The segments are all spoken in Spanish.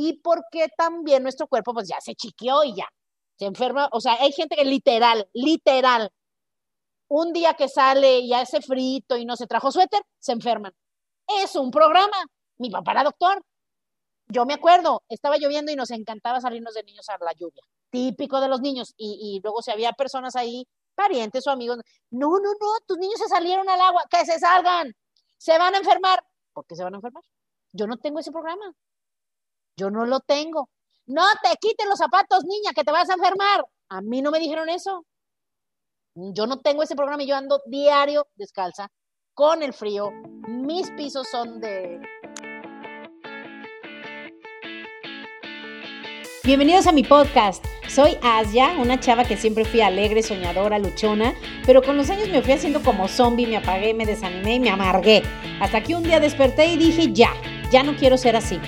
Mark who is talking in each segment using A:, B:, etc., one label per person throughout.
A: y porque también nuestro cuerpo pues ya se chiqueó y ya, se enferma, o sea, hay gente que literal, literal, un día que sale y hace frito y no se trajo suéter, se enferman. Es un programa. Mi papá era doctor. Yo me acuerdo, estaba lloviendo y nos encantaba salirnos de niños a la lluvia. Típico de los niños. Y, luego si había personas ahí, parientes o amigos, no, no, no, tus niños se salieron al agua, que se salgan. Se van a enfermar. ¿Por qué se van a enfermar? Yo no tengo ese programa. Yo no lo tengo. No te quites los zapatos, niña, que te vas a enfermar. A mí no me dijeron eso. Yo no tengo ese programa y yo ando diario descalza con el frío. Mis pisos son de...
B: Bienvenidos a mi podcast. Soy Asia, una chava que siempre fui alegre, soñadora, luchona, pero con los años me fui haciendo como zombie, me apagué, me desanimé y me amargué. Hasta que un día desperté y dije, ya, ya no quiero ser así.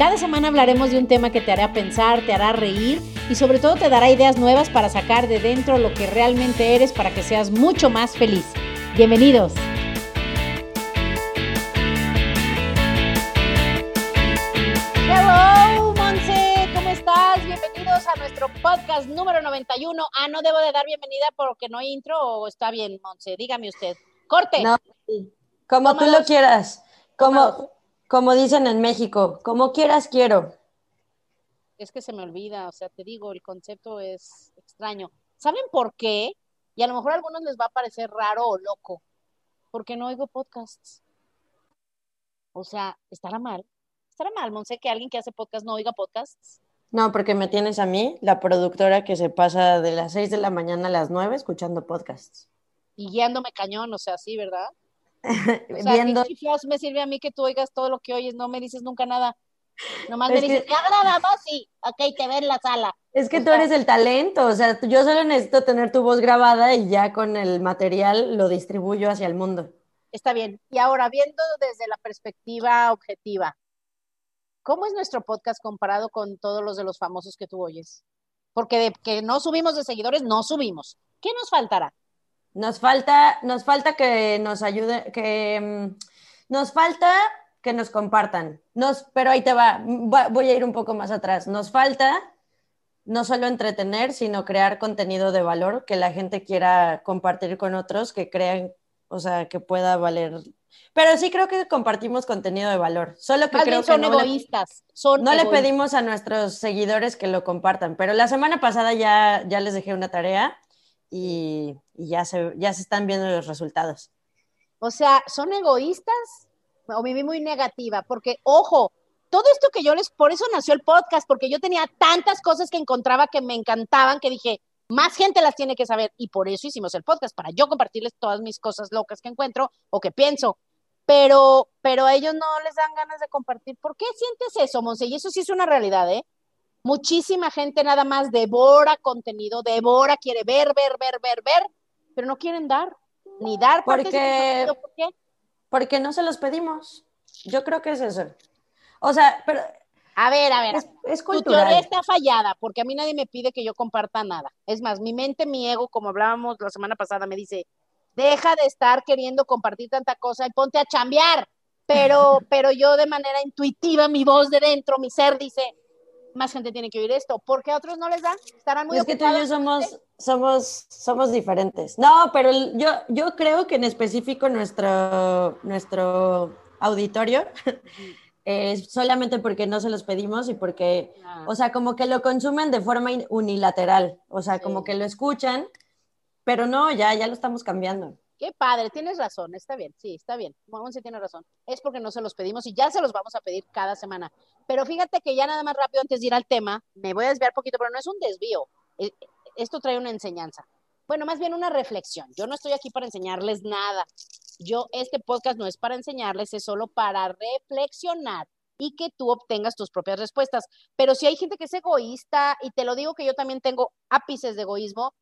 B: Cada semana hablaremos de un tema que te hará pensar, te hará reír y sobre todo te dará ideas nuevas para sacar de dentro lo que realmente eres para que seas mucho más feliz. Bienvenidos.
A: Hello, Monse, ¿cómo estás? Bienvenidos a nuestro podcast número 91. Ah, no debo de dar bienvenida porque no hay intro o está bien, Monse, dígame usted. Corte.
C: No, como tú lo quieras. Como, como dicen en México, como quieras quiero.
A: Es que se me olvida, o sea, te digo, el concepto es extraño. ¿Saben por qué? Y a lo mejor a algunos les va a parecer raro o loco, porque no oigo podcasts. O sea, estará mal. Estará mal, Monse, que alguien que hace podcast no oiga podcasts.
C: No, porque me tienes a mí, la productora que se pasa de las 6 de la mañana a las 9 escuchando podcasts.
A: Y guiándome cañón, o sea, sí, ¿verdad? O sea, Viendo... me sirve a mí que tú oigas todo lo que oyes, no me dices nunca nada. Nomás me dices, ¿te agradamos? Sí, ok, te ve en la sala.
C: Es que tú eres el talento, o sea, yo solo necesito tener tu voz grabada y ya con el material lo distribuyo hacia el mundo.
A: Está bien. Y ahora, viendo desde la perspectiva objetiva, ¿cómo es nuestro podcast comparado con todos los de los famosos que tú oyes? Porque de que no subimos de seguidores, no subimos. ¿Qué nos faltará?
C: Nos falta, nos falta que nos ayude, que mm, nos falta que nos compartan. Nos, pero ahí te va, voy a ir un poco más atrás. Nos falta no solo entretener, sino crear contenido de valor que la gente quiera compartir con otros, que crean, o sea, que pueda valer. Pero sí creo que compartimos contenido de valor. Solo que creo
A: son
C: que
A: no egoístas. son
C: no le pedimos a nuestros seguidores que lo compartan. Pero la semana pasada ya, ya les dejé una tarea y, ya, se, ya se están viendo los resultados.
A: O sea, son egoístas o viví muy negativa, porque, ojo, todo esto que yo les, por eso nació el podcast, porque yo tenía tantas cosas que encontraba que me encantaban, que dije, más gente las tiene que saber, y por eso hicimos el podcast, para yo compartirles todas mis cosas locas que encuentro o que pienso. Pero, pero a ellos no les dan ganas de compartir. ¿Por qué sientes eso, Monse? Y eso sí es una realidad, ¿eh? Muchísima gente nada más devora contenido, devora, quiere ver, ver, ver, ver, ver, pero no quieren dar, ni dar
C: porque, ¿Por qué? Porque no se los pedimos. Yo creo que es eso. O sea, pero...
A: A ver, a ver. Es, cultural. Tu teoría está fallada, porque a mí nadie me pide que yo comparta nada. Es más, mi mente, mi ego, como hablábamos la semana pasada, me dice, deja de estar queriendo compartir tanta cosa y ponte a chambear. Pero, pero yo de manera intuitiva, mi voz de dentro, mi ser dice, más gente tiene que oír esto, porque a otros no les dan, estarán muy
C: Es que tú y yo somos, somos, somos diferentes. No, pero yo, yo creo que en específico nuestro, nuestro auditorio es solamente porque no se los pedimos y porque, ah. o sea, como que lo consumen de forma unilateral, o sea, como que lo escuchan, pero no, ya, ya lo estamos cambiando.
A: Qué padre, tienes razón, está bien, sí, está bien. se tiene razón. Es porque no se los pedimos y ya se los vamos a pedir cada semana. Pero fíjate que ya nada más rápido antes de ir al tema, me voy a desviar poquito, pero no es un desvío. Eh, esto trae una enseñanza. Bueno, más bien una reflexión. Yo no estoy aquí para enseñarles nada. Yo, este podcast no es para enseñarles, es solo para reflexionar y que tú obtengas tus propias respuestas. Pero si hay gente que es egoísta, y te lo digo que yo también tengo ápices de egoísmo,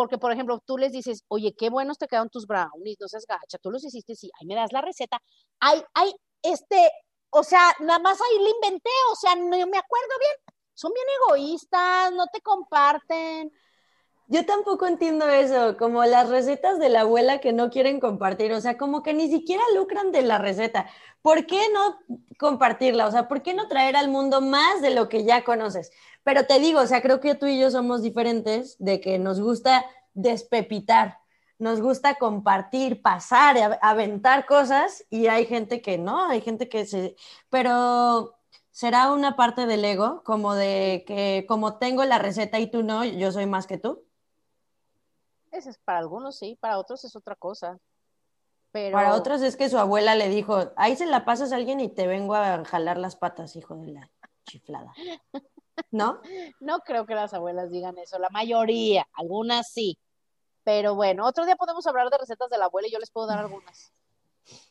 A: porque, por ejemplo, tú les dices, oye, qué buenos te quedan tus brownies, no seas gacha, tú los hiciste, sí, ahí me das la receta. Hay, hay, este, o sea, nada más ahí le inventé, o sea, no me acuerdo bien. Son bien egoístas, no te comparten.
C: Yo tampoco entiendo eso, como las recetas de la abuela que no quieren compartir, o sea, como que ni siquiera lucran de la receta. ¿Por qué no compartirla? O sea, ¿por qué no traer al mundo más de lo que ya conoces? Pero te digo, o sea, creo que tú y yo somos diferentes de que nos gusta despepitar, nos gusta compartir, pasar, aventar cosas y hay gente que no, hay gente que se... Pero será una parte del ego, como de que como tengo la receta y tú no, yo soy más que tú.
A: Eso es para algunos sí, para otros es otra cosa. Pero...
C: Para otros es que su abuela le dijo, ahí se la pasas a alguien y te vengo a jalar las patas, hijo de la chiflada. ¿No?
A: No creo que las abuelas digan eso, la mayoría, algunas sí. Pero bueno, otro día podemos hablar de recetas de la abuela y yo les puedo dar algunas.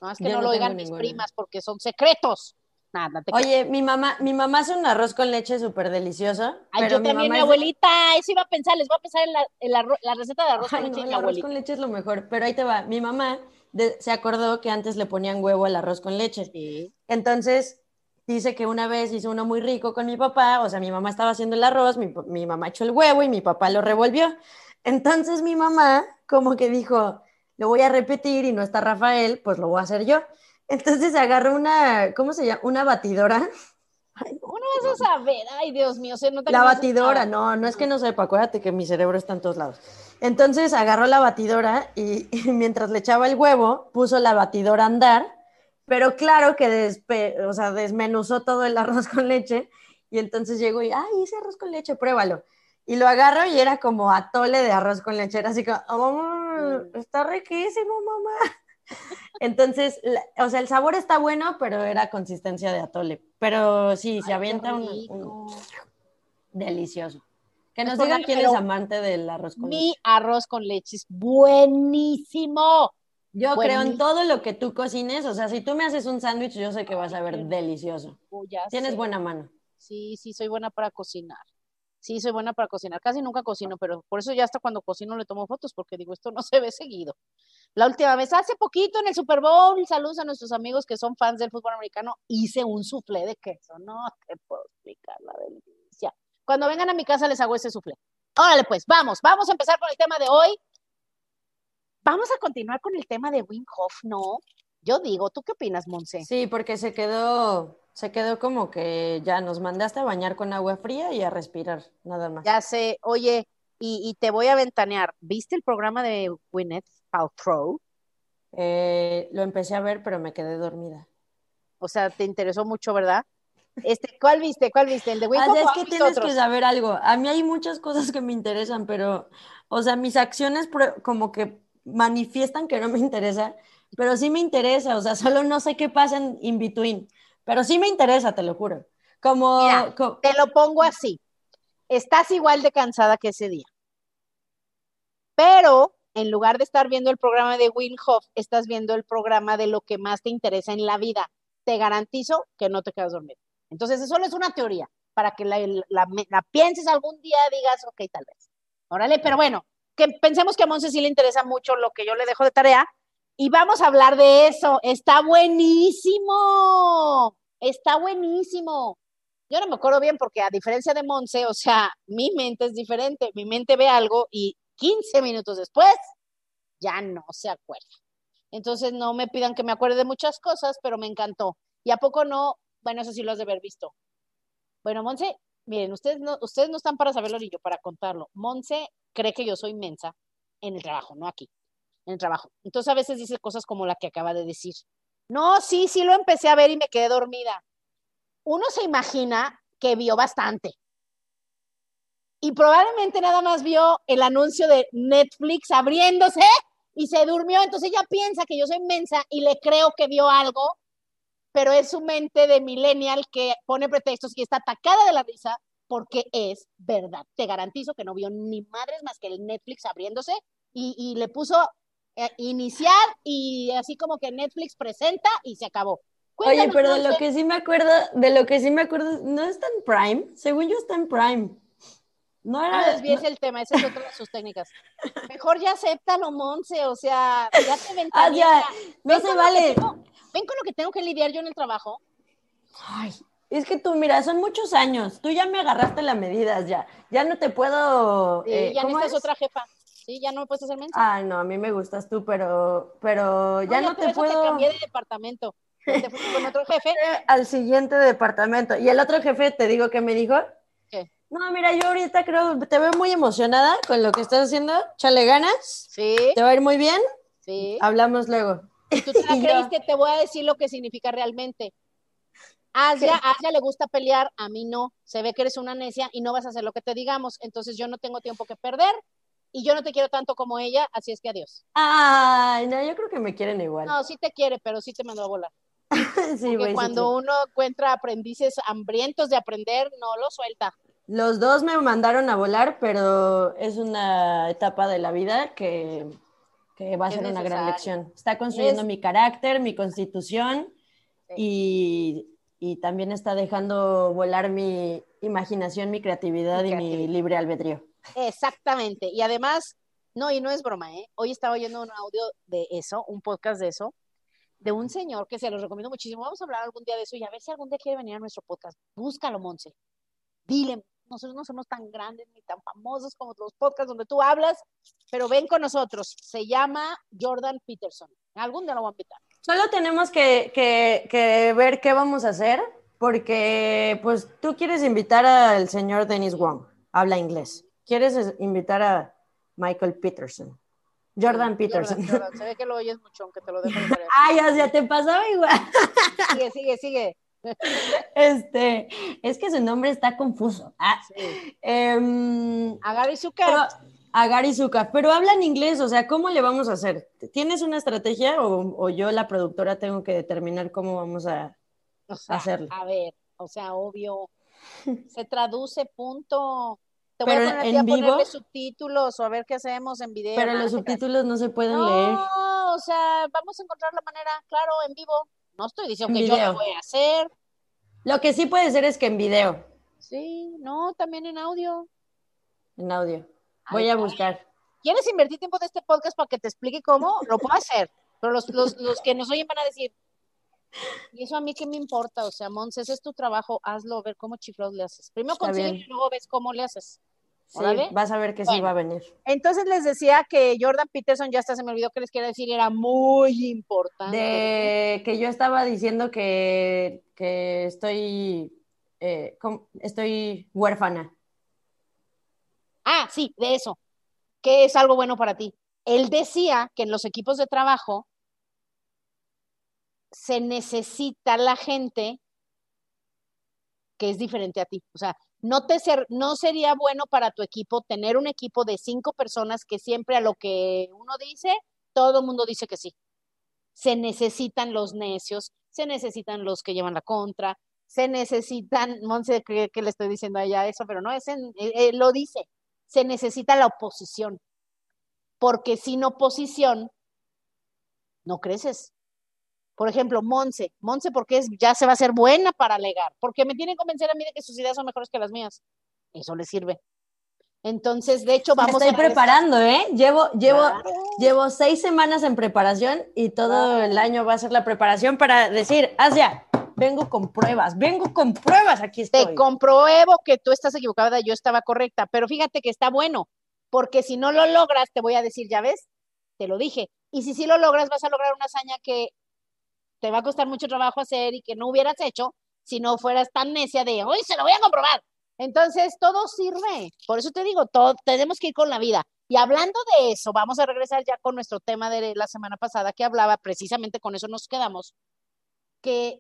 A: No es que no, lo oigan mis primas porque son secretos. Nada,
C: Oye, mi mamá, mi mamá hace un arroz con leche súper delicioso.
A: Ay, yo también, mi abuelita, eso iba a pensar, les voy a pensar en la, receta de arroz con leche. el
C: arroz con leche es lo mejor, pero ahí te va. Mi mamá se acordó que antes le ponían huevo al arroz con leche. Sí. Entonces, dice que una vez hizo uno muy rico con mi papá, o sea, mi mamá estaba haciendo el arroz, mi, mi mamá echó el huevo y mi papá lo revolvió. Entonces mi mamá como que dijo, lo voy a repetir y no está Rafael, pues lo voy a hacer yo. Entonces agarró una, ¿cómo se llama? Una batidora.
A: Uno vas a saber, ay Dios mío, se nota
C: La batidora, no, no es que no sepa, acuérdate que mi cerebro está en todos lados. Entonces agarró la batidora y, mientras le echaba el huevo, puso la batidora a andar, pero claro que o sea, desmenuzó todo el arroz con leche y entonces llegó y, ay, hice arroz con leche, pruébalo. Y lo agarro y era como atole de arroz con leche, era así como, oh, está riquísimo, mamá. Entonces, o sea, el sabor está bueno, pero era consistencia de atole. Pero sí, se avienta un, delicioso. Que nos digan quién es amante del arroz con
A: leche. Mi arroz con leche es buenísimo.
C: Yo creo en todo lo que tú cocines. O sea, si tú me haces un sándwich, yo sé que vas a ver delicioso. Oh, Tienes buena mano.
A: Sí, sí, soy buena para cocinar. Sí, soy buena para cocinar. Casi nunca cocino, pero por eso ya hasta cuando cocino le tomo fotos, porque digo, esto no se ve seguido. La última vez, hace poquito en el Super Bowl, saludos a nuestros amigos que son fans del fútbol americano, hice un soufflé de queso. No te puedo explicar la delicia. Cuando vengan a mi casa les hago ese soufflé. Órale, pues, vamos, vamos a empezar con el tema de hoy. Vamos a continuar con el tema de Wim Hof, ¿no? Yo digo, ¿tú qué opinas, Monse?
C: Sí, porque se quedó se quedó como que ya nos mandaste a bañar con agua fría y a respirar, nada más.
A: Ya sé, oye, y, te voy a ventanear. ¿Viste el programa de Gwyneth Paltrow?
C: Eh, lo empecé a ver, pero me quedé dormida.
A: O sea, te interesó mucho, ¿verdad? Este, ¿Cuál viste? ¿Cuál viste? ¿El de
C: Gwyneth? Ah, es que tienes que saber algo. A mí hay muchas cosas que me interesan, pero, o sea, mis acciones como que manifiestan que no me interesa, pero sí me interesa, o sea, solo no sé qué pasa en in between. Pero sí me interesa, te lo juro. Como,
A: te lo pongo así. Estás igual de cansada que ese día. Pero en lugar de estar viendo el programa de Wim Hof, estás viendo el programa de lo que más te interesa en la vida. Te garantizo que no te quedas dormido. Entonces, eso solo es una teoría para que la, la, pienses algún día, digas, ok, tal vez. Órale, pero bueno, que pensemos que a Monse sí le interesa mucho lo que yo le dejo de tarea y vamos a hablar de eso. Está buenísimo está buenísimo. Yo no me acuerdo bien porque a diferencia de Monse, o sea, mi mente es diferente. Mi mente ve algo y 15 minutos después ya no se acuerda. Entonces no me pidan que me acuerde de muchas cosas, pero me encantó. ¿Y a poco no? Bueno, eso sí lo has de haber visto. Bueno, Monse, miren, ustedes no, ustedes no están para saberlo ni yo para contarlo. Monse cree que yo soy mensa en el trabajo, no aquí, en el trabajo. Entonces a veces dice cosas como la que acaba de decir. No, sí, sí lo empecé a ver y me quedé dormida. Uno se imagina que vio bastante. Y probablemente nada más vio el anuncio de Netflix abriéndose y se durmió. Entonces ella piensa que yo soy inmensa y le creo que vio algo, pero es su mente de millennial que pone pretextos y está atacada de la risa porque es verdad. Te garantizo que no vio ni madres más que el Netflix abriéndose y, y le puso eh, iniciar y así como que Netflix presenta y se acabó.
C: Oye, pero de lo que sí me acuerdo, de lo que sí me acuerdo, no está en Prime, según yo está en Prime.
A: No era. Ah, el tema, esa es otra de sus técnicas. Mejor ya acéptalo, Monse, o sea, ya te ven.
C: Ah, no se vale.
A: ven con lo que tengo que lidiar yo en el trabajo.
C: Ay, Es que tú, mira, son muchos años. Tú ya me agarraste las medidas, ya. Ya no te puedo.
A: Sí,
C: eh,
A: ya
C: ¿cómo
A: necesitas
C: es?
A: otra jefa. Sí, ya no me puedes hacer mensaje.
C: Ay, no, a mí me gustas tú, pero, pero ya no, te puedo.
A: te cambié de departamento. Te fuiste con otro jefe.
C: al siguiente departamento. Y el otro jefe, te digo que me dijo.
A: ¿Qué?
C: No, mira, yo ahorita creo, te veo muy emocionada con lo que estás haciendo. Chale ganas.
A: Sí,
C: Te va a ir muy bien.
A: sí.
C: Hablamos luego.
A: Y tú te la creíste, te voy a decir lo que significa realmente. Asia, a Asia le gusta pelear, a mí no. Se ve que eres una necia y no vas a hacer lo que te digamos. Entonces yo no tengo tiempo que perder y yo no te quiero tanto como ella, así es que adiós.
C: Ay, no, yo creo que me quieren igual.
A: No, sí te quiere, pero sí te mandó a volar.
C: sí,
A: Porque
C: güey, sí,
A: cuando
C: sí.
A: uno encuentra aprendices hambrientos de aprender, no lo suelta.
C: Los dos me mandaron a volar, pero es una etapa de la vida que, que va a
A: Es
C: ser una gran
A: necesario.
C: lección. Está construyendo
A: Es-
C: mi carácter, mi constitución
A: Sí.
C: y, y también está dejando volar mi imaginación, mi creatividad
A: Mi
C: y mi
A: creatividad.
C: libre albedrío.
A: Exactamente. Y además, no, y no es broma, ¿eh? Hoy estaba oyendo un audio de eso, un podcast de eso, de un señor que se los recomiendo muchísimo. Vamos a hablar algún día de eso y a ver si algún día quiere venir a nuestro podcast. Búscalo, Monse. Dile, nosotros no somos tan grandes ni tan famosos como los podcasts donde tú hablas, pero ven con nosotros. Se llama Jordan Peterson. Algún día lo voy a invitar.
C: Solo tenemos que, que- que ver qué vamos a hacer, porque pues tú quieres invitar al señor Dennis Wong, habla inglés. Quieres es- invitar a Michael Peterson, Jordan Peterson.
A: Jordan, Jordan. Se ve que lo oyes mucho, aunque te lo dejo de.
C: Ay, o sea, te pasaba igual.
A: Sigue, sigue, sigue.
C: Este, es que su nombre está confuso. Ah,
A: Sí.
C: em,
A: A Gary Zucker.
C: pero, a Gary Zucker, pero hablan inglés, o sea, ¿cómo le vamos a hacer? ¿Tienes una estrategia o, o yo, la productora, tengo que determinar cómo vamos a...
A: O sea,
C: hacerlo.
A: A ver, o sea, obvio. Se traduce, punto. Te voy
C: Pero
A: a poner
C: en
A: a
C: vivo-
A: ponerle subtítulos o a ver qué hacemos en video.
C: Pero
A: No,
C: los subtítulos no se pueden leer.
A: No, o sea, vamos a encontrar la manera, claro, en vivo. No estoy diciendo
C: En
A: que yo lo voy a hacer.
C: Lo que sí puede ser es que en video,
A: Sí, no, también en audio.
C: en audio. Voy a buscar.
A: ¿Quieres invertir tiempo de este podcast para que te explique cómo? Lo puedo hacer. Pero los, los, los que nos oyen van a decir, ¿y eso a mí qué me importa? O sea, Mons, ese es tu trabajo, hazlo, ver cómo chiflados le haces. Primero consigue y luego ves cómo le haces.
C: Sí, vas a ver que sí va a venir.
A: Entonces les decía que Jordan Peterson, ya hasta se me olvidó que les quería decir, era muy importante.
C: De que yo estaba diciendo que, que estoy, eh, estoy huérfana.
A: Ah, sí, de eso, que es algo bueno para ti. Él decía que en los equipos de trabajo se necesita la gente que es diferente a ti. O sea, no, te ser, no sería bueno para tu equipo tener un equipo de cinco personas que siempre a lo que uno dice, todo el mundo dice que sí. Se necesitan los necios, se necesitan los que llevan la contra, se necesitan, Monse, que, que le estoy diciendo a ella eso, pero no, es en- eh, eh, lo dice, se necesita la oposición, porque sin oposición no creces. Por ejemplo, Monse, Monse porque es, ya se va a ser buena para alegar, porque me tiene que convencer a mí de que sus ideas son mejores que las mías. Eso le sirve. Entonces, de hecho,
C: Me
A: vamos
C: estoy
A: a
C: preparando, ¿eh? Llevo, llevo,
A: Claro.
C: llevo seis semanas en preparación y todo el año va a ser la preparación para decir, Asia, vengo con pruebas, vengo con pruebas, aquí estoy.
A: Te compruebo que tú estás equivocada, yo estaba correcta, pero fíjate que está bueno, porque si no lo logras, te voy a decir, ya ves, te lo dije. Y si sí lo logras, vas a lograr una hazaña que te va a costar mucho trabajo hacer y que no hubieras hecho si no fueras tan necia de, hoy se lo voy a comprobar. Entonces, todo sirve. Por eso te digo, todo, tenemos que ir con la vida. Y hablando de eso, vamos a regresar ya con nuestro tema de la semana pasada que hablaba, precisamente con eso nos quedamos, que,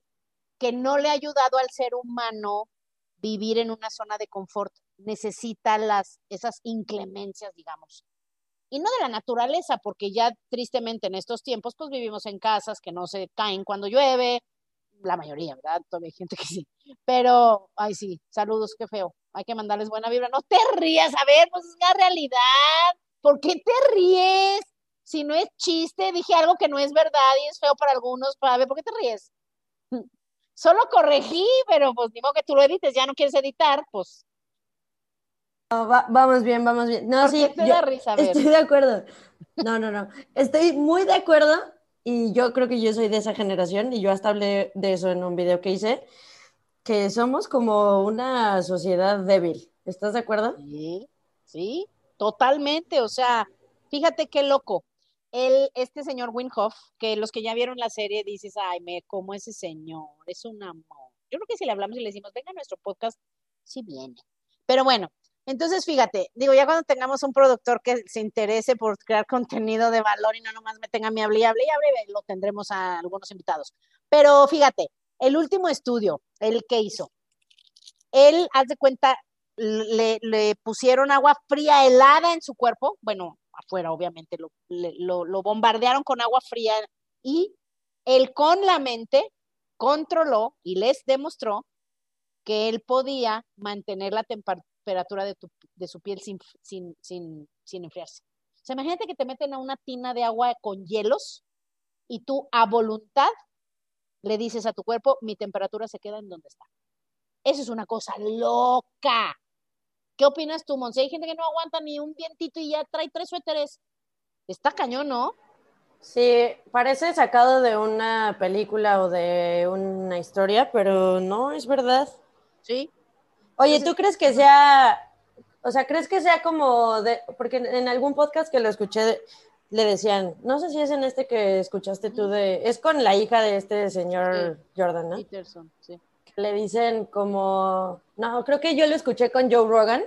A: que no le ha ayudado al ser humano vivir en una zona de confort. Necesita las, esas inclemencias, digamos. Y no de la naturaleza, porque ya tristemente en estos tiempos, pues vivimos en casas que no se caen cuando llueve, la mayoría, ¿verdad? Todavía hay gente que sí. Pero, ay, sí, saludos, qué feo. Hay que mandarles buena vibra. No te rías, a ver, pues es la realidad. ¿Por qué te ríes? Si no es chiste, dije algo que no es verdad y es feo para algunos. Para ver, ¿por qué te ríes? Solo corregí, pero pues ni modo que tú lo edites, ya no quieres editar, pues.
C: No, va- vamos bien, vamos bien. No,
A: ¿Por
C: sí,
A: qué te
C: yo
A: da risa?
C: Estoy de acuerdo. No, no, no. Estoy muy de acuerdo y yo creo que yo soy de esa generación y yo hasta hablé de eso en un video que hice, que somos como una sociedad débil. ¿Estás de acuerdo?
A: Sí, sí, totalmente. O sea, fíjate qué loco. El, este señor Winhoff, que los que ya vieron la serie dices, ay, me como ese señor, es un amor. Yo creo que si le hablamos y le decimos, venga a nuestro podcast, sí viene. Pero bueno, entonces fíjate, digo, ya cuando tengamos un productor que se interese por crear contenido de valor y no nomás me tenga mi hable y hable y hable, lo tendremos a algunos invitados. Pero fíjate, el último estudio, el que hizo, él, haz de cuenta, le, le pusieron agua fría helada en su cuerpo, bueno, afuera, obviamente, lo, lo, bombardearon con agua fría y él con la mente controló y les demostró que él podía mantener la temperatura de, tu, de su piel sin, sin, sin, sin enfriarse. O sea, imagínate que te meten a una tina de agua con hielos y tú a voluntad le dices a tu cuerpo, mi temperatura se queda en donde está. Eso es una cosa loca. ¿Qué opinas tú, Monse? Hay gente que no aguanta ni un vientito y ya trae tres suéteres. Está cañón, ¿no?
C: Sí, parece sacado de una película o de una historia, pero no, es verdad.
A: Sí.
C: Oye, ¿tú crees que sea, o sea, crees que sea como de, porque en algún podcast que lo escuché le decían, no sé si es en este que escuchaste tú de, es con la hija de este señor
A: Sí.
C: Jordan, ¿no?
A: Peterson, sí.
C: Le dicen como, no, creo que yo lo escuché con Joe Rogan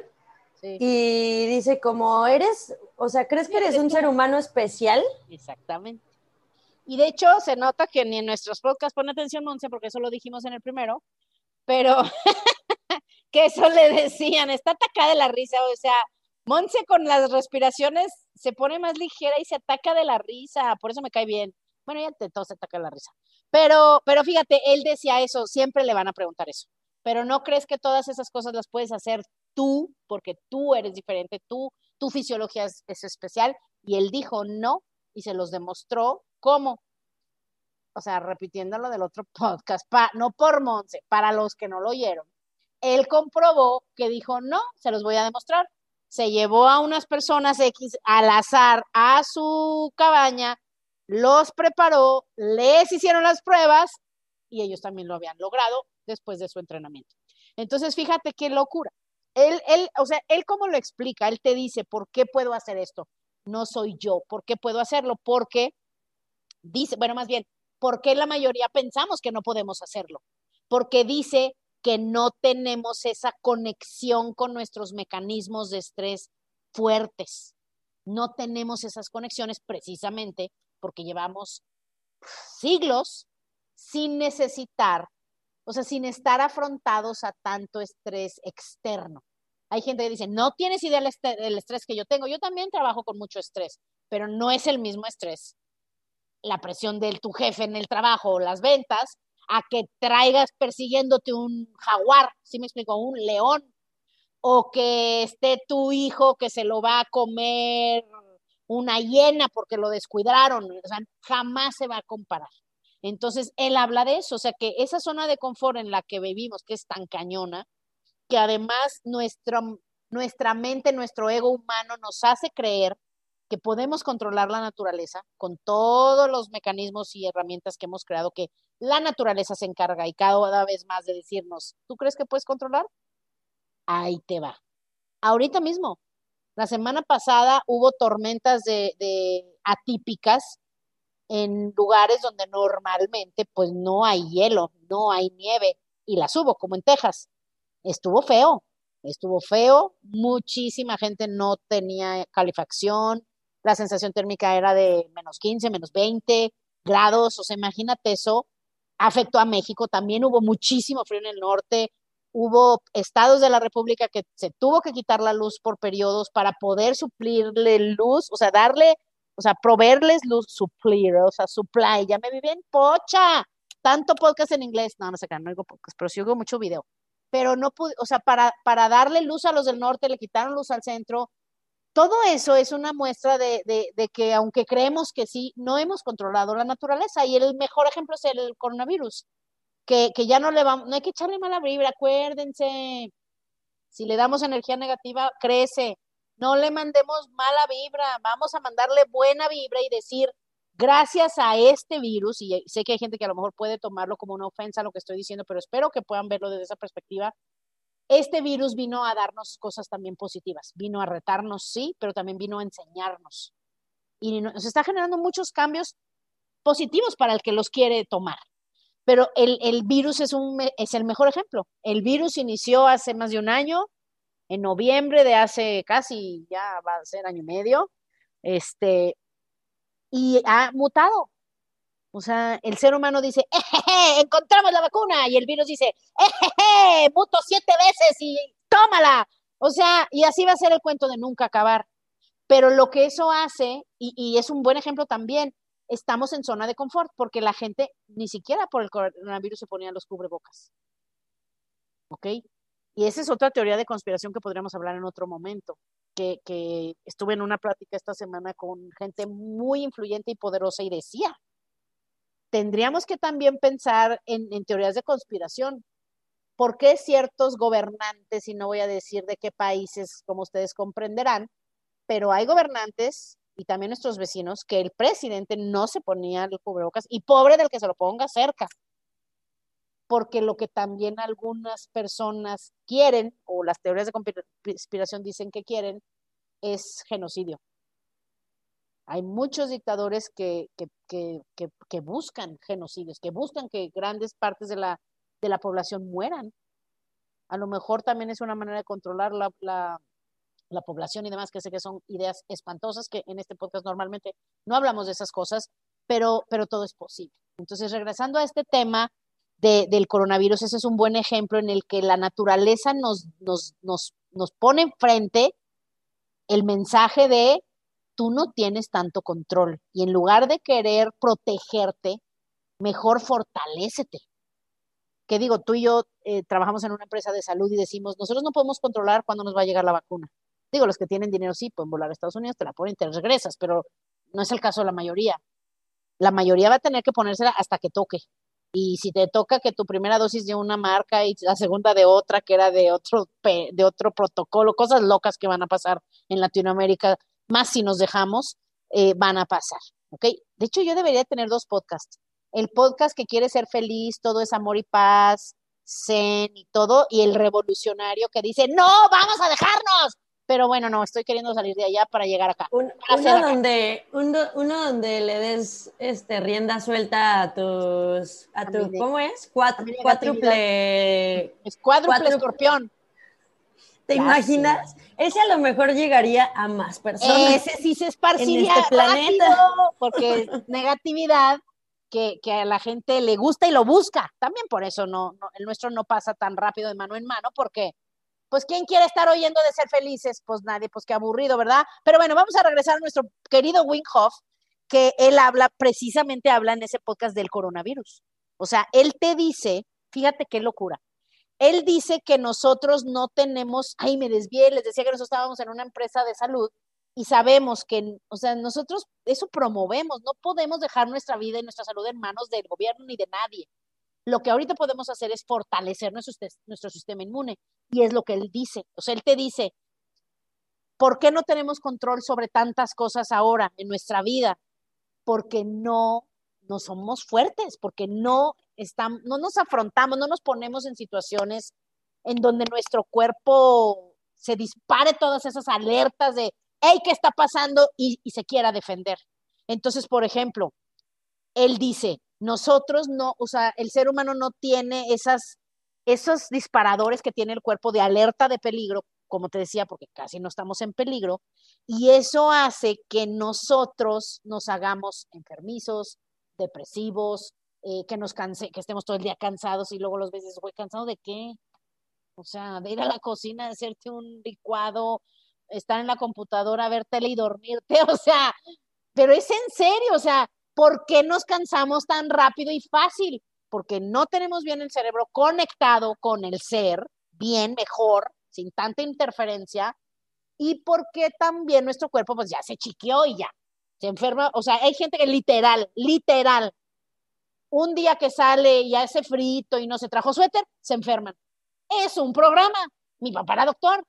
A: sí.
C: y dice como, eres, o sea, ¿crees que eres un ser humano especial?
A: Exactamente. Y de hecho, se nota que ni en nuestros podcasts pone atención, Monse, porque eso lo dijimos en el primero, pero que eso le decían, está atacada de la risa, o sea, Monse con las respiraciones se pone más ligera y se ataca de la risa, por eso me cae bien. Bueno, ya te todo se ataca de la risa. Pero, pero fíjate, él decía eso, siempre le van a preguntar eso. Pero no crees que todas esas cosas las puedes hacer tú, porque tú eres diferente, tú, tu fisiología es, es especial. Y él dijo no, y se los demostró cómo. O sea, repitiendo lo del otro podcast, no por Monse, para los que no lo oyeron. Él comprobó que dijo no, se los voy a demostrar. Se llevó a unas personas X al azar a su cabaña, los preparó, les hicieron las pruebas y ellos también lo habían logrado después de su entrenamiento. Entonces, fíjate qué locura. Él, él, o sea, él cómo lo explica, él te dice, ¿por qué puedo hacer esto? No soy yo, ¿por qué puedo hacerlo? Porque dice, bueno, más bien, ¿por qué la mayoría pensamos que no podemos hacerlo? Porque dice que no tenemos esa conexión con nuestros mecanismos de estrés fuertes. No tenemos esas conexiones precisamente porque llevamos siglos sin necesitar, o sea, sin estar afrontados a tanto estrés externo. Hay gente que dice, no tienes idea del estrés que yo tengo. Yo también trabajo con mucho estrés, pero no es el mismo estrés. La presión de tu jefe en el trabajo o las ventas, a que traigas persiguiéndote un jaguar, ¿sí me explico? Un león, o que esté tu hijo que se lo va a comer una hiena porque lo descuidaron, o sea, jamás se va a comparar. Entonces, él habla de eso, o sea, que esa zona de confort en la que vivimos, que es tan cañona, que además nuestra, nuestra mente, nuestro ego humano nos hace creer que podemos controlar la naturaleza con todos los mecanismos y herramientas que hemos creado, que la naturaleza se encarga y cada vez más de decirnos, ¿tú crees que puedes controlar? Ahí te va. Ahorita mismo, la semana pasada hubo tormentas de, atípicas en lugares donde normalmente pues no hay hielo, no hay nieve y las hubo, como en Texas. Estuvo feo, estuvo feo, muchísima gente no tenía calefacción, la sensación térmica era de menos 15, menos 20 grados, o sea, imagínate eso, afectó a México, también hubo muchísimo frío en el norte, hubo estados de la República que se tuvo que quitar la luz por periodos para poder suplirle luz, o sea, darle, o sea, proveerles luz, suplir, o sea, supply, ya me viví en pocha, tanto podcast en inglés, no, no sé no digo podcast, pero sí hubo mucho video, pero no pude, o sea, para, para darle luz a los del norte, le quitaron luz al centro, todo eso es una muestra de, de, de, que aunque creemos que sí, no hemos controlado la naturaleza. Y el mejor ejemplo es el coronavirus, que, que ya no le vamos, no hay que echarle mala vibra, acuérdense, si le damos energía negativa, crece, no le mandemos mala vibra, vamos a mandarle buena vibra y decir, gracias a este virus, y sé que hay gente que a lo mejor puede tomarlo como una ofensa lo que estoy diciendo, pero espero que puedan verlo desde esa perspectiva, este virus vino a darnos cosas también positivas, vino a retarnos, sí, pero también vino a enseñarnos. Y nos está generando muchos cambios positivos para el que los quiere tomar. Pero el, el virus es, un, es el mejor ejemplo. El virus inició hace más de un año, en noviembre de hace casi, ya va a ser año y medio, este, y ha mutado. O sea, el ser humano dice, ¡Ejeje, encontramos la vacuna, y el virus dice, ¡Ejeje, muto siete veces y tómala. O sea, y así va a ser el cuento de nunca acabar. Pero lo que eso hace, y, y es un buen ejemplo también, estamos en zona de confort, porque la gente ni siquiera por el coronavirus se ponía los cubrebocas. ¿Ok? Y esa es otra teoría de conspiración que podríamos hablar en otro momento, que, que estuve en una plática esta semana con gente muy influyente y poderosa y decía, tendríamos que también pensar en, en teorías de conspiración. ¿Por qué ciertos gobernantes, y no voy a decir de qué países, como ustedes comprenderán, pero hay gobernantes y también nuestros vecinos que el presidente no se ponía el cubrebocas y pobre del que se lo ponga cerca? Porque lo que también algunas personas quieren, o las teorías de conspiración dicen que quieren, es genocidio. Hay muchos dictadores que, que, que, que, buscan genocidios, que buscan que grandes partes de la, de la población mueran. A lo mejor también es una manera de controlar la, la, la población y demás, que sé que son ideas espantosas, que en este podcast normalmente no hablamos de esas cosas, pero, pero todo es posible. Entonces, regresando a este tema de, del coronavirus, ese es un buen ejemplo en el que la naturaleza nos, nos, nos, nos pone enfrente el mensaje de tú no tienes tanto control y en lugar de querer protegerte, mejor fortalécete. ¿Qué digo? Tú y yo eh, trabajamos en una empresa de salud y decimos, nosotros no podemos controlar cuándo nos va a llegar la vacuna. Digo, los que tienen dinero sí pueden volar a Estados Unidos, te la ponen, te regresas, pero no es el caso de la mayoría. La mayoría va a tener que ponérsela hasta que toque. Y si te toca que tu primera dosis de una marca y la segunda de otra, que era de otro, de otro protocolo, cosas locas que van a pasar en Latinoamérica, más si nos dejamos, eh, van a pasar. ¿Ok? De hecho, yo debería tener dos podcasts. El podcast que quiere ser feliz, todo es amor y paz, zen y todo, y el revolucionario que dice, no, vamos a dejarnos. Pero bueno, no, estoy queriendo salir de allá para llegar acá.
C: Un, uno, donde, uno, uno, donde le des este, rienda suelta a tus, a tu, ¿cómo es? Cuatro, cuádruple.
A: Es cuádruple escorpión.
C: ¿Te imaginas? Ese a lo mejor llegaría a más personas.
A: Ese sí se esparciría en este planeta. Porque negatividad que, que, a la gente le gusta y lo busca. También por eso no, no, el nuestro no pasa tan rápido de mano en mano, porque pues ¿quién quiere estar oyendo de ser felices? Pues nadie, pues qué aburrido, ¿verdad? Pero bueno, vamos a regresar a nuestro querido Winghoff, que él habla, precisamente habla en ese podcast del coronavirus. O sea, él te dice, fíjate qué locura, él dice que nosotros no tenemos, ay, me desvié, les decía que nosotros estábamos en una empresa de salud y sabemos que, o sea, nosotros eso promovemos, no podemos dejar nuestra vida y nuestra salud en manos del gobierno ni de nadie. Lo que ahorita podemos hacer es fortalecer nuestro, nuestro sistema inmune. Y es lo que él dice. O sea, él te dice, ¿por qué no tenemos control sobre tantas cosas ahora en nuestra vida? Porque no, no somos fuertes, porque no, estamos, no nos afrontamos, no nos ponemos en situaciones en donde nuestro cuerpo se dispare todas esas alertas de, hey, ¿qué está pasando? Y, y se quiera defender. Entonces, por ejemplo, él dice, nosotros no, o sea, el ser humano no tiene esas, esos disparadores que tiene el cuerpo de alerta de peligro, como te decía, porque casi no estamos en peligro, y eso hace que nosotros nos hagamos enfermizos, depresivos, eh, que nos canse, que estemos todo el día cansados y luego los veces, voy cansado de qué? O sea, de ir a la cocina, de hacerte un licuado, estar en la computadora, ver tele y dormirte, o sea, pero es en serio, o sea, ¿Por qué nos cansamos tan rápido y fácil? Porque no tenemos bien el cerebro conectado con el ser, bien, mejor, sin tanta interferencia, y porque también nuestro cuerpo pues ya se chiqueó y ya, se enferma, o sea, hay gente que literal, literal, un día que sale y hace frito y no se trajo suéter, se enferman. Es un programa. Mi papá era doctor.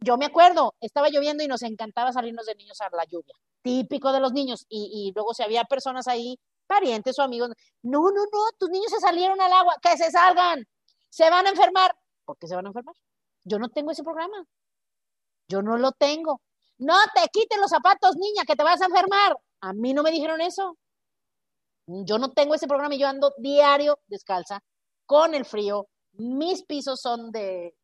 A: Yo me acuerdo, estaba lloviendo y nos encantaba salirnos de niños a la lluvia típico de los niños. Y, y luego si había personas ahí, parientes o amigos, no, no, no, tus niños se salieron al agua, que se salgan, se van a enfermar. ¿Por qué se van a enfermar? Yo no tengo ese programa. Yo no lo tengo. No te quites los zapatos, niña, que te vas a enfermar. A mí no me dijeron eso. Yo no tengo ese programa y yo ando diario descalza con el frío. Mis pisos son de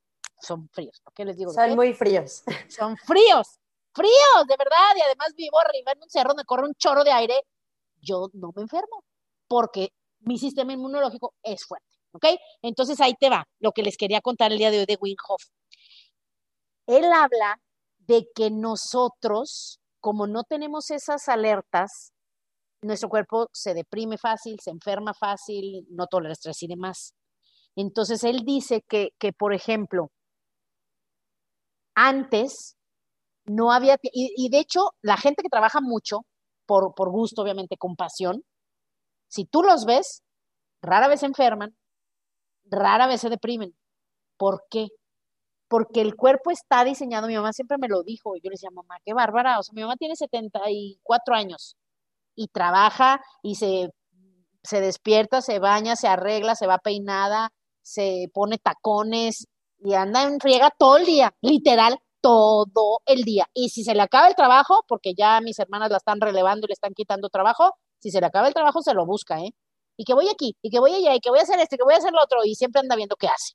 A: son fríos. ¿Por qué les digo?
C: Son muy fríos.
A: Son fríos, fríos, de verdad. Y además vivo arriba en un cerro donde corre un chorro de aire. Yo no me enfermo porque mi sistema inmunológico es fuerte. ¿Ok? Entonces ahí te va lo que les quería contar el día de hoy de Wim Él habla de que nosotros, como no tenemos esas alertas, nuestro cuerpo se deprime fácil, se enferma fácil, no tolera estrés y demás. Entonces él dice que, que por ejemplo, antes no había, y, de hecho la gente que trabaja mucho, por, por gusto, obviamente, con pasión, si tú los ves, rara vez se enferman, rara vez se deprimen. ¿Por qué? Porque el cuerpo está diseñado, mi mamá siempre me lo dijo, yo le decía, mamá, qué bárbara, o sea, mi mamá tiene 74 años y trabaja y se, se despierta, se baña, se arregla, se va peinada, se pone tacones y anda en friega todo el día, literal, todo el día. Y si se le acaba el trabajo, porque ya mis hermanas la están relevando y le están quitando trabajo, si se le acaba el trabajo, se lo busca, ¿eh? Y que voy aquí, y que voy allá, y que voy a hacer esto, y que voy a hacer lo otro, y siempre anda viendo qué hace.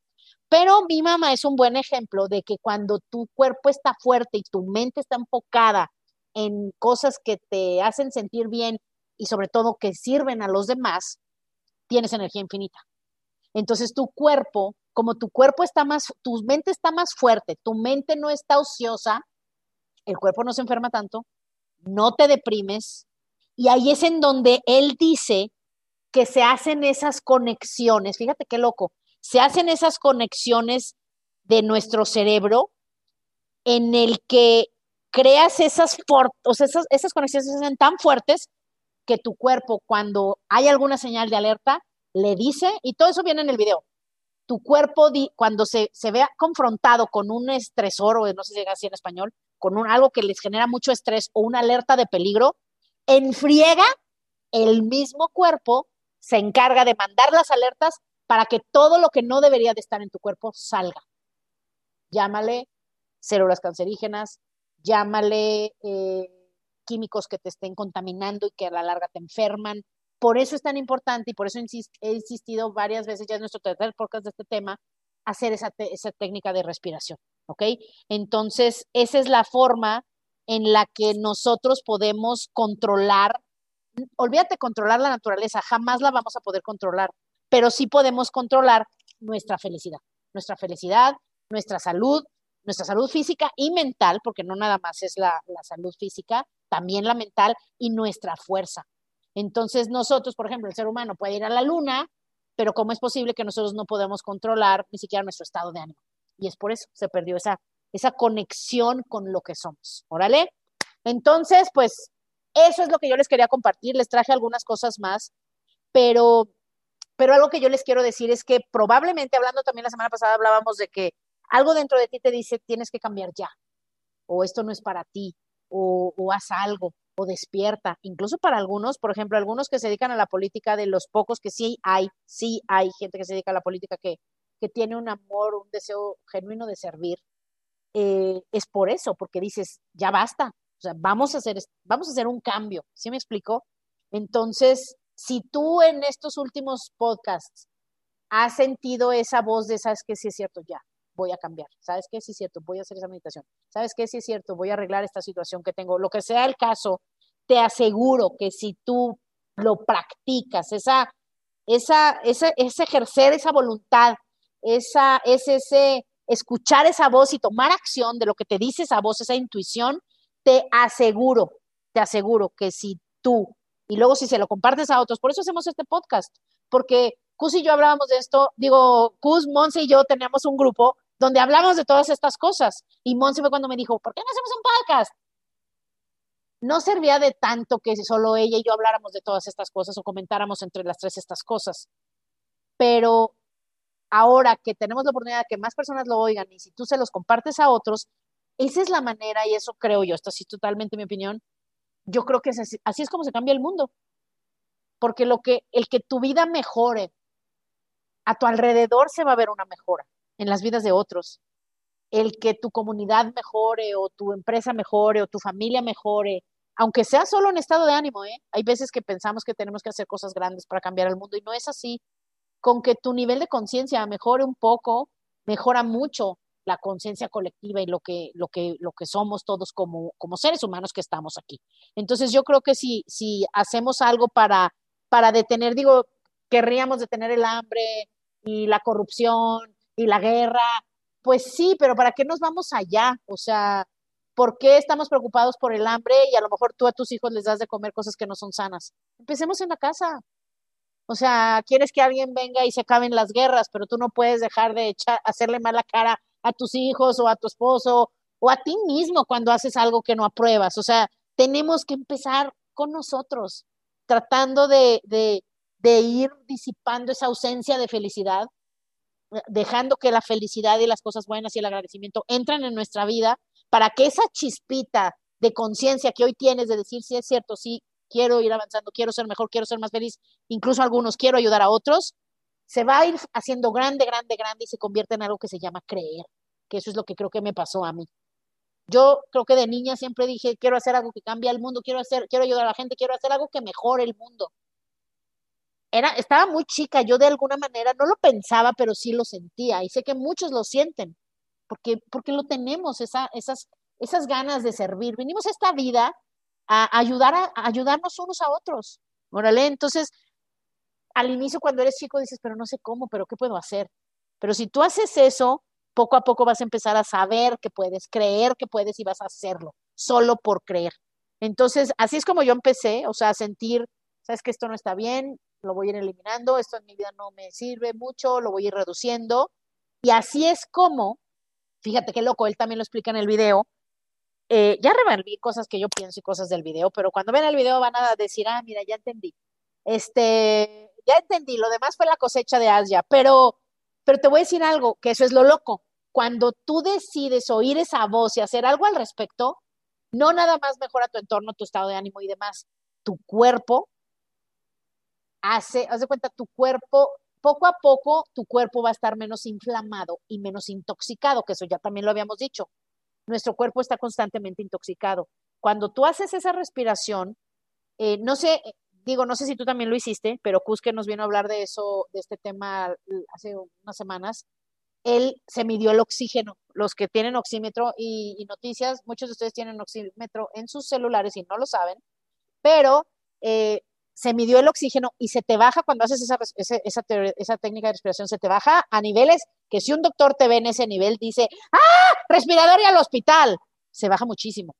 A: Pero mi mamá es un buen ejemplo de que cuando tu cuerpo está fuerte y tu mente está enfocada en cosas que te hacen sentir bien y sobre todo que sirven a los demás, tienes energía infinita. Entonces tu cuerpo, como tu cuerpo está más, tu mente está más fuerte, tu mente no está ociosa, el cuerpo no se enferma tanto, no te deprimes, y ahí es en donde él dice que se hacen esas conexiones, fíjate qué loco, se hacen esas conexiones de nuestro cerebro en el que creas esas, o sea, esas, esas conexiones se hacen tan fuertes que tu cuerpo, cuando hay alguna señal de alerta, le dice, y todo eso viene en el video, tu cuerpo cuando se, se, vea confrontado con un estresor, o no sé si es así en español, con un, algo que les genera mucho estrés o una alerta de peligro, enfriega, el mismo cuerpo se encarga de mandar las alertas para que todo lo que no debería de estar en tu cuerpo salga. Llámale células cancerígenas, llámale eh, químicos que te estén contaminando y que a la larga te enferman, por eso es tan importante y por eso he insistido varias veces, ya en nuestro tercer podcast de este tema, hacer esa, técnica de respiración, ¿ok? Entonces, esa es la forma en la que nosotros podemos controlar, olvídate controlar la naturaleza, jamás la vamos a poder controlar, pero sí podemos controlar nuestra felicidad, nuestra felicidad, nuestra salud, nuestra salud física y mental, porque no nada más es la, la salud física, también la mental y nuestra fuerza. Entonces nosotros, por ejemplo, el ser humano puede ir a la luna, pero ¿cómo es posible que nosotros no podemos controlar ni siquiera nuestro estado de ánimo? Y es por eso se perdió esa, esa conexión con lo que somos. Órale. Entonces, pues eso es lo que yo les quería compartir. Les traje algunas cosas más, pero, pero algo que yo les quiero decir es que probablemente, hablando también la semana pasada, hablábamos de que algo dentro de ti te dice tienes que cambiar ya, o esto no es para ti, o, o haz algo o despierta, incluso para algunos, por ejemplo, algunos que se dedican a la política, de los pocos que sí hay, sí hay gente que se dedica a la política que, que tiene un amor, un deseo genuino de servir, eh, es por eso, porque dices, ya basta, o sea, vamos a hacer, vamos a hacer un cambio, ¿sí me explico? Entonces, si tú en estos últimos podcasts has sentido esa voz de, sabes que sí es cierto, ya, voy a cambiar. ¿Sabes qué? Sí es cierto, voy a hacer esa meditación. ¿Sabes qué? Sí es cierto, voy a arreglar esta situación que tengo. Lo que sea el caso, te aseguro que si tú lo practicas, esa, esa, ese, ese ejercer esa voluntad, esa, es ese escuchar esa voz y tomar acción de lo que te dice esa voz, esa intuición, te aseguro, te aseguro que si tú, y luego si se lo compartes a otros, por eso hacemos este podcast, porque Cus y yo hablábamos de esto, digo, Cus, Monse y yo teníamos un grupo donde hablamos de todas estas cosas. Y Monse fue cuando me dijo, ¿por qué no hacemos un podcast? No servía de tanto que solo ella y yo habláramos de todas estas cosas o comentáramos entre las tres estas cosas. Pero ahora que tenemos la oportunidad de que más personas lo oigan y si tú se los compartes a otros, esa es la manera, y eso creo yo, esto sí totalmente mi opinión, yo creo que así, así es como se cambia el mundo. Porque lo que, el que tu vida mejore, a tu alrededor se va a ver una mejora en las vidas de otros. El que tu comunidad mejore o tu empresa mejore o tu familia mejore, aunque sea solo en estado de ánimo, ¿eh? Hay veces que pensamos que tenemos que hacer cosas grandes para cambiar el mundo y no es así. Con que tu nivel de conciencia mejore un poco, mejora mucho la conciencia colectiva y lo que, lo que, lo que somos todos como, como seres humanos que estamos aquí. Entonces yo creo que si, si hacemos algo para, para detener, digo, querríamos detener el hambre y la corrupción y la guerra, pues sí, pero ¿para qué nos vamos allá? O sea, ¿por qué estamos preocupados por el hambre y a lo mejor tú a tus hijos les das de comer cosas que no son sanas? Empecemos en la casa. O sea, quieres que alguien venga y se acaben las guerras, pero tú no puedes dejar de echar, hacerle mala cara a tus hijos o a tu esposo o a ti mismo cuando haces algo que no apruebas. O sea, tenemos que empezar con nosotros, tratando de, de, de ir disipando esa ausencia de felicidad, dejando que la felicidad y las cosas buenas y el agradecimiento entren en nuestra vida para que esa chispita de conciencia que hoy tienes de decir si es cierto, sí, quiero ir avanzando, quiero ser mejor, quiero ser más feliz, incluso algunos quiero ayudar a otros, se va a ir haciendo grande, grande, grande y se convierte en algo que se llama creer, que eso es lo que creo que me pasó a mí. Yo creo que de niña siempre dije, quiero hacer algo que cambie el mundo, quiero hacer, quiero ayudar a la gente, quiero hacer algo que mejore el mundo. Era, estaba muy chica, yo de alguna manera no lo pensaba, pero sí lo sentía y sé que muchos lo sienten, porque, porque lo tenemos, esa, esas, esas ganas de servir. Venimos a esta vida a ayudar a, ayudarnos unos a otros. Órale, entonces al inicio cuando eres chico dices, pero no sé cómo, pero ¿qué puedo hacer? Pero si tú haces eso, poco a poco vas a empezar a saber que puedes, creer que puedes y vas a hacerlo, solo por creer. Entonces, así es como yo empecé, o sea, a sentir, sabes que esto no está bien, lo voy a ir eliminando, esto en mi vida no me sirve mucho, lo voy a ir reduciendo. Y así es como, fíjate qué loco, él también lo explica en el video, eh, ya revolví cosas que yo pienso y cosas del video, pero cuando ven el video van a decir, ah, mira, ya entendí. Este, ya entendí, lo demás fue la cosecha de Asia, pero, pero te voy a decir algo, que eso es lo loco. Cuando tú decides oír esa voz y hacer algo al respecto, no nada más mejora tu entorno, tu estado de ánimo y demás, tu cuerpo hace, haz de cuenta, tu cuerpo, poco a poco, tu cuerpo va a estar menos inflamado y menos intoxicado, que eso ya también lo habíamos dicho nuestro cuerpo está constantemente intoxicado. Cuando tú haces esa respiración, eh, no sé, digo, no sé si tú también lo hiciste, pero que nos vino a hablar de eso, de este tema hace unas semanas. Él se midió el oxígeno. Los que tienen oxímetro y, noticias, muchos de ustedes tienen oxímetro en sus celulares y no lo saben, pero eh, se midió el oxígeno y se te baja cuando haces esa, esa, técnica de respiración, se te baja a niveles que si un doctor te ve en ese nivel, dice, ¡ah! Respirador y al hospital. Se baja muchísimo.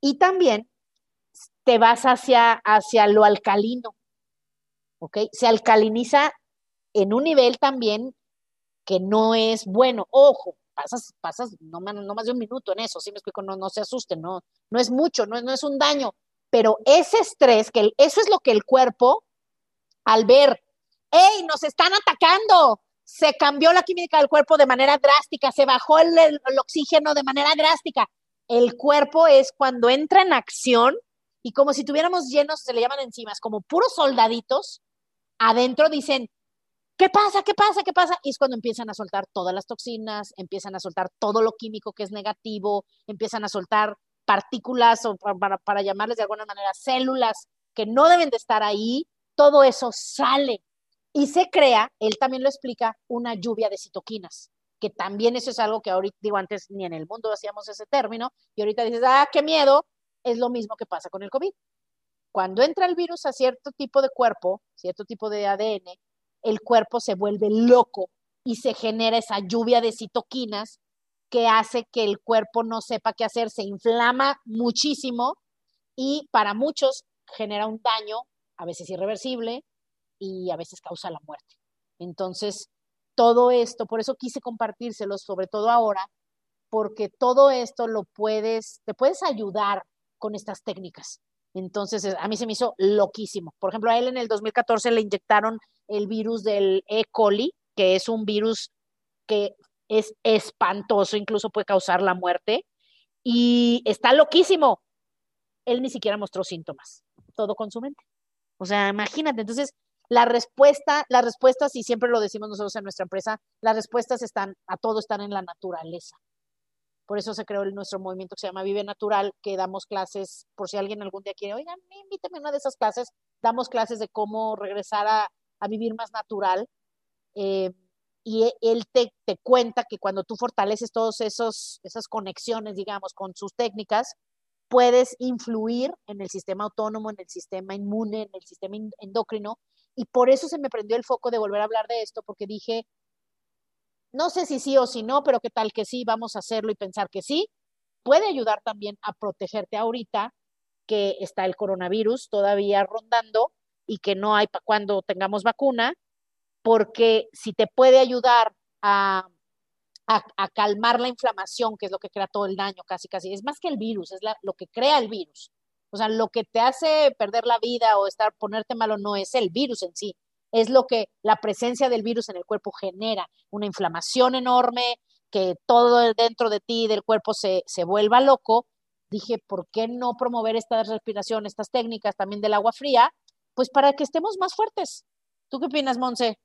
A: Y también te vas hacia, hacia lo alcalino, ¿ok? Se alcaliniza en un nivel también que no es bueno. Ojo, pasas, pasas no, no más de un minuto en eso, si me explico, no, no se asusten, no, no es mucho, no, no es un daño, pero ese estrés, que eso es lo que el cuerpo, al ver, ¡hey, nos están atacando! Se cambió la química del cuerpo de manera drástica, se bajó el, oxígeno de manera drástica. El cuerpo es cuando entra en acción y como si tuviéramos llenos, se le llaman enzimas, como puros soldaditos, adentro dicen, ¿qué pasa? ¿Qué pasa? ¿Qué pasa? Y es cuando empiezan a soltar todas las toxinas, empiezan a soltar todo lo químico que es negativo, empiezan a soltar partículas o para, llamarles de alguna manera células que no deben de estar ahí, todo eso sale y se crea, él también lo explica, una lluvia de citoquinas, que también eso es algo que ahorita digo antes ni en el mundo hacíamos ese término y ahorita dices, ah, qué miedo, es lo mismo que pasa con el COVID. Cuando entra el virus a cierto tipo de cuerpo, cierto tipo de ADN, el cuerpo se vuelve loco y se genera esa lluvia de citoquinas que hace que el cuerpo no sepa qué hacer, se inflama muchísimo y para muchos genera un daño, a veces irreversible y a veces causa la muerte. Entonces, todo esto, por eso quise compartírselo, sobre todo ahora, porque todo esto lo puedes, te puedes ayudar con estas técnicas. Entonces, a mí se me hizo loquísimo. Por ejemplo, a él en el 2014 le inyectaron el virus del E. coli, que es un virus que es espantoso, incluso puede causar la muerte. Y está loquísimo. él ni siquiera mostró síntomas, todo con su mente. O sea, imagínate, entonces la respuesta, las respuestas, y siempre lo decimos nosotros en nuestra empresa, las respuestas están, a todo están en la naturaleza. Por eso se creó nuestro movimiento que se llama Vive Natural, que damos clases, por si alguien algún día quiere, oigan, invítame a una de esas clases, damos clases de cómo regresar a, vivir más natural. Eh, y él te, te, cuenta que cuando tú fortaleces todas esas conexiones, digamos, con sus técnicas, puedes influir en el sistema autónomo, en el sistema inmune, en el sistema endocrino. Y por eso se me prendió el foco de volver a hablar de esto, porque dije, no sé si sí o si no, pero qué tal que sí, vamos a hacerlo y pensar que sí. Puede ayudar también a protegerte ahorita que está el coronavirus todavía rondando y que no hay para cuando tengamos vacuna, porque si te puede ayudar a, calmar la inflamación, que es lo que crea todo el daño, casi, casi, es más que el virus, es lo que crea el virus. O sea, lo que te hace perder la vida o estar, ponerte malo no es el virus en sí, es lo que la presencia del virus en el cuerpo genera, una inflamación enorme, que todo dentro de ti, del cuerpo, se, se vuelva loco. Dije, ¿por qué no promover esta respiración, estas técnicas también del agua fría? Pues para que estemos más fuertes. ¿Tú qué opinas, Monse?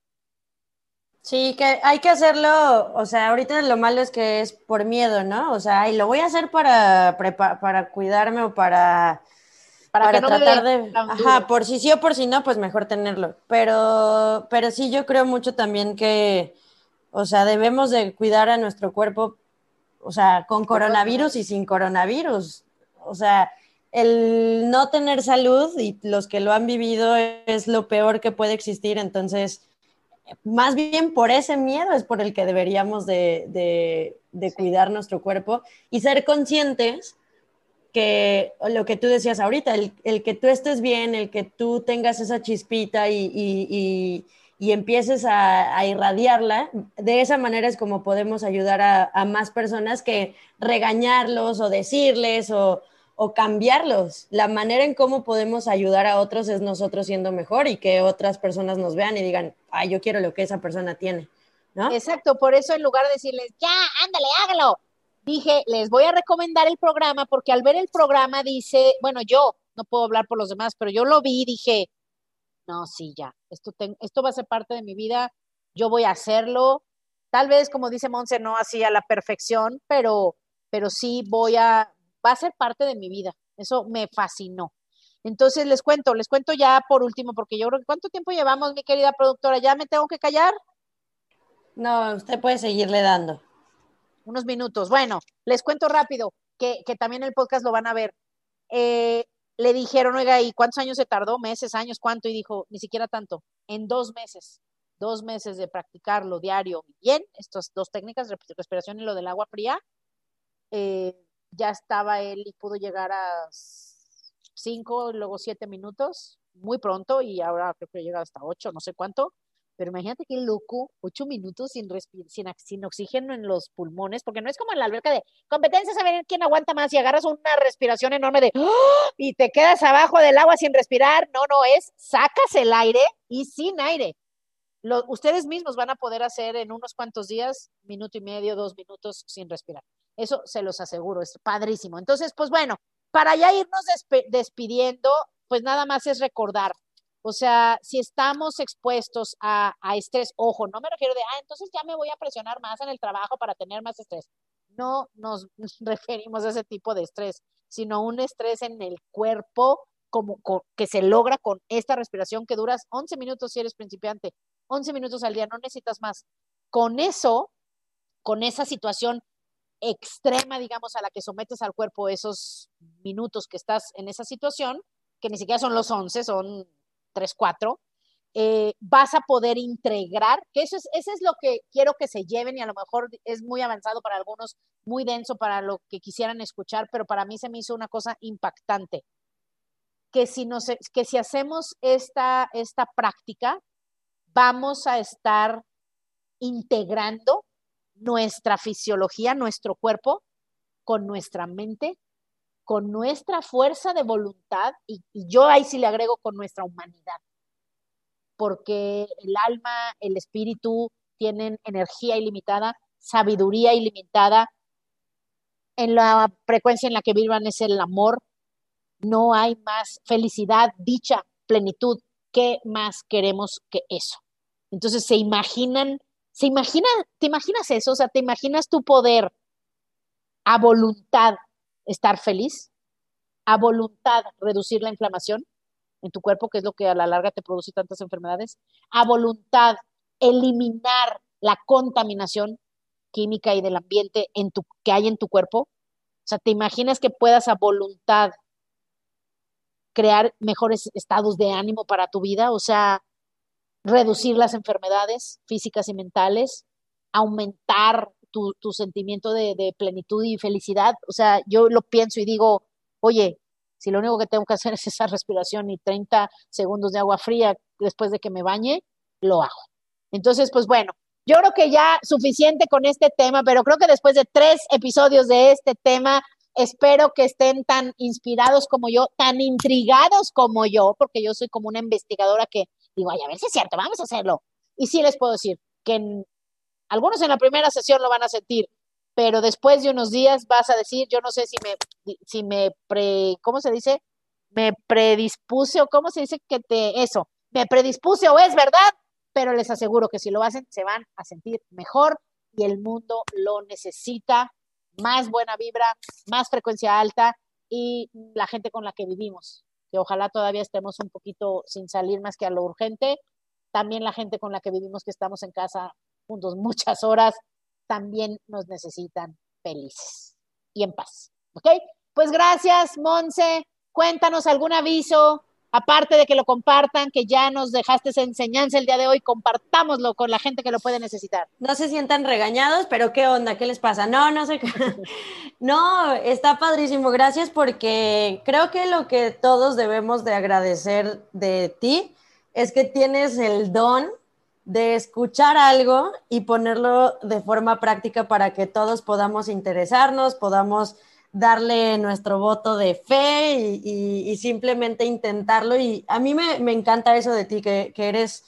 C: Sí, que hay que hacerlo, o sea, ahorita lo malo es que es por miedo, ¿no? O sea, y lo voy a hacer para, para cuidarme o para para, tratar de, ajá, por si sí o por si no, pues mejor tenerlo. Pero, pero sí, yo creo mucho también que, o sea, debemos de cuidar a nuestro cuerpo, o sea, con coronavirus y sin coronavirus. O sea, el no tener salud y los que lo han vivido es lo peor que puede existir. Entonces, más bien por ese miedo es por el que deberíamos de, de, de cuidar nuestro cuerpo y ser conscientes que lo que tú decías ahorita, el, que tú estés bien, el que tú tengas esa chispita y, empieces a, irradiarla, de esa manera es como podemos ayudar a, más personas que regañarlos o decirles o, cambiarlos. La manera en cómo podemos ayudar a otros es nosotros siendo mejor y que otras personas nos vean y digan, ay, yo quiero lo que esa persona tiene. ¿No?
A: Exacto, por eso en lugar de decirles, ya, ándale, hágalo, dije, les voy a recomendar el programa porque al ver el programa dice, bueno, yo no puedo hablar por los demás, pero yo lo vi y dije, no, sí, ya, esto, esto va a ser parte de mi vida, yo voy a hacerlo. Tal vez, como dice Monse, no así a la perfección, pero, pero sí voy a, va a ser parte de mi vida. Eso me fascinó. Entonces les cuento, les cuento ya por último, porque yo creo que ¿cuánto tiempo llevamos, mi querida productora? ¿Ya me tengo que callar?
C: No, usted puede seguirle dando
A: unos minutos. Bueno, les cuento rápido, que, también el podcast lo van a ver. Eh, le dijeron, oiga, ¿y cuántos años se tardó? ¿Meses, años, cuánto? Y dijo, ni siquiera tanto, en dos meses, dos meses de practicarlo diario bien, estas dos técnicas, respiración y lo del agua fría, eh, ya estaba él y pudo llegar a cinco, luego siete minutos, muy pronto, y ahora creo que llega hasta ocho, no sé cuánto, pero imagínate qué loco, ocho minutos sin, sin, sin, oxígeno en los pulmones, porque no es como en la alberca de competencias a ver quién aguanta más y agarras una respiración enorme de ¡ah! y te quedas abajo del agua sin respirar. No, no, es sacas el aire y sin aire. Lo, ustedes mismos van a poder hacer en unos cuantos días, minuto y medio, dos minutos sin respirar. Eso se los aseguro, es padrísimo. Entonces, pues bueno, para ya irnos despidiendo, pues nada más es recordar, o sea, si estamos expuestos a, estrés, ojo, no me refiero de, ah, entonces ya me voy a presionar más en el trabajo para tener más estrés. No nos referimos a ese tipo de estrés, sino un estrés en el cuerpo como que se logra con esta respiración que duras 11 minutos si eres principiante, 11 minutos al día, no necesitas más. Con eso, con esa situación extrema, digamos, a la que sometes al cuerpo esos minutos que estás en esa situación, que ni siquiera son los 11, son 3, 4, eh, vas a poder integrar, que eso es, eso es lo que quiero que se lleven y a lo mejor es muy avanzado para algunos, muy denso para lo que quisieran escuchar, pero para mí se me hizo una cosa impactante, que si, nos, que si hacemos esta, esta práctica, vamos a estar integrando nuestra fisiología, nuestro cuerpo, con nuestra mente, con nuestra fuerza de voluntad y, yo ahí sí le agrego con nuestra humanidad, porque el alma, el espíritu tienen energía ilimitada, sabiduría ilimitada, en la frecuencia en la que vivan es el amor, No hay más felicidad, dicha, plenitud. ¿Qué más queremos que eso? Entonces se imaginan, ¿te imaginas eso? O sea, ¿te imaginas tu poder a voluntad estar feliz? ¿A voluntad reducir la inflamación en tu cuerpo, que es lo que a la larga te produce tantas enfermedades? ¿A voluntad eliminar la contaminación química y del ambiente que hay en tu cuerpo? O sea, ¿te imaginas que puedas a voluntad crear mejores estados de ánimo para tu vida? O sea, reducir las enfermedades físicas y mentales, aumentar tu, sentimiento de, de, plenitud y felicidad. O sea, yo lo pienso y digo, oye, si lo único que tengo que hacer es esa respiración y 30 segundos de agua fría después de que me bañe, lo hago. Entonces, pues bueno, yo creo que ya suficiente con este tema, pero creo que después de tres episodios de este tema, espero que estén tan inspirados como yo, tan intrigados como yo, porque yo soy como una investigadora que digo, ay, a ver si es cierto, vamos a hacerlo. Y sí les puedo decir que algunos en la primera sesión lo van a sentir, pero después de unos días vas a decir, yo no sé si me, si me pre, ¿cómo se dice? Me predispuse o cómo se dice que te, eso, me predispuse o es verdad, pero les aseguro que si lo hacen se van a sentir mejor y el mundo lo necesita, más buena vibra, más frecuencia alta y la gente con la que vivimos, que ojalá todavía estemos un poquito sin salir más que a lo urgente, también la gente con la que vivimos que estamos en casa juntos muchas horas, también nos necesitan felices y en paz. ¿Ok? Pues gracias, Monse. Cuéntanos algún aviso, aparte de que lo compartan, que ya nos dejaste esa enseñanza el día de hoy, compartámoslo con la gente que lo puede necesitar.
C: No se sientan regañados, pero ¿qué onda? ¿Qué les pasa? No, no sé. no, está padrísimo. Gracias porque creo que lo que todos debemos de agradecer de ti es que tienes el don de escuchar algo y ponerlo de forma práctica para que todos podamos interesarnos, podamos darle nuestro voto de fe y, simplemente intentarlo. Y a mí me, encanta eso de ti, que, eres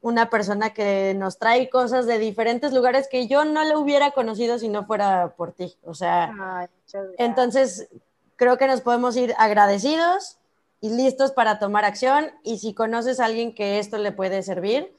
C: una persona que nos trae cosas de diferentes lugares que yo no le hubiera conocido si no fuera por ti. O sea, entonces creo que nos podemos ir agradecidos y listos para tomar acción. Y si conoces a alguien que esto le puede servir,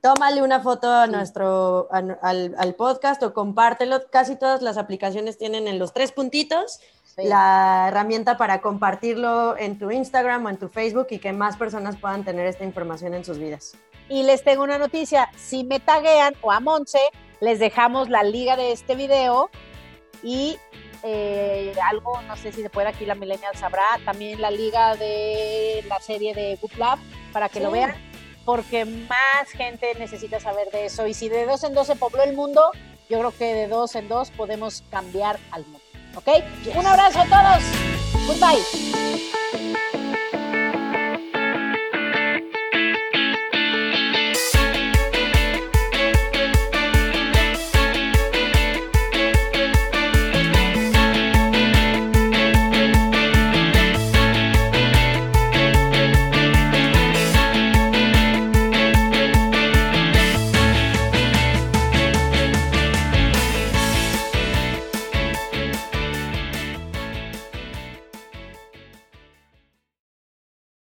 C: tómale una foto a nuestro, al, podcast o compártelo. Casi todas las aplicaciones tienen en los tres puntitos la herramienta para compartirlo en tu Instagram o en tu Facebook y que más personas puedan tener esta información en sus vidas.
A: Y les tengo una noticia, si me taguean o a Monse, les dejamos la liga de este video y eh, algo, no sé si se puede aquí la Millennial sabrá, también la liga de la serie de Book Lab para que lo vean porque más gente necesita saber de eso. Y si de dos en dos se pobló el mundo, yo creo que de dos en dos podemos cambiar al mundo. ¿Ok? Un abrazo a todos. Goodbye.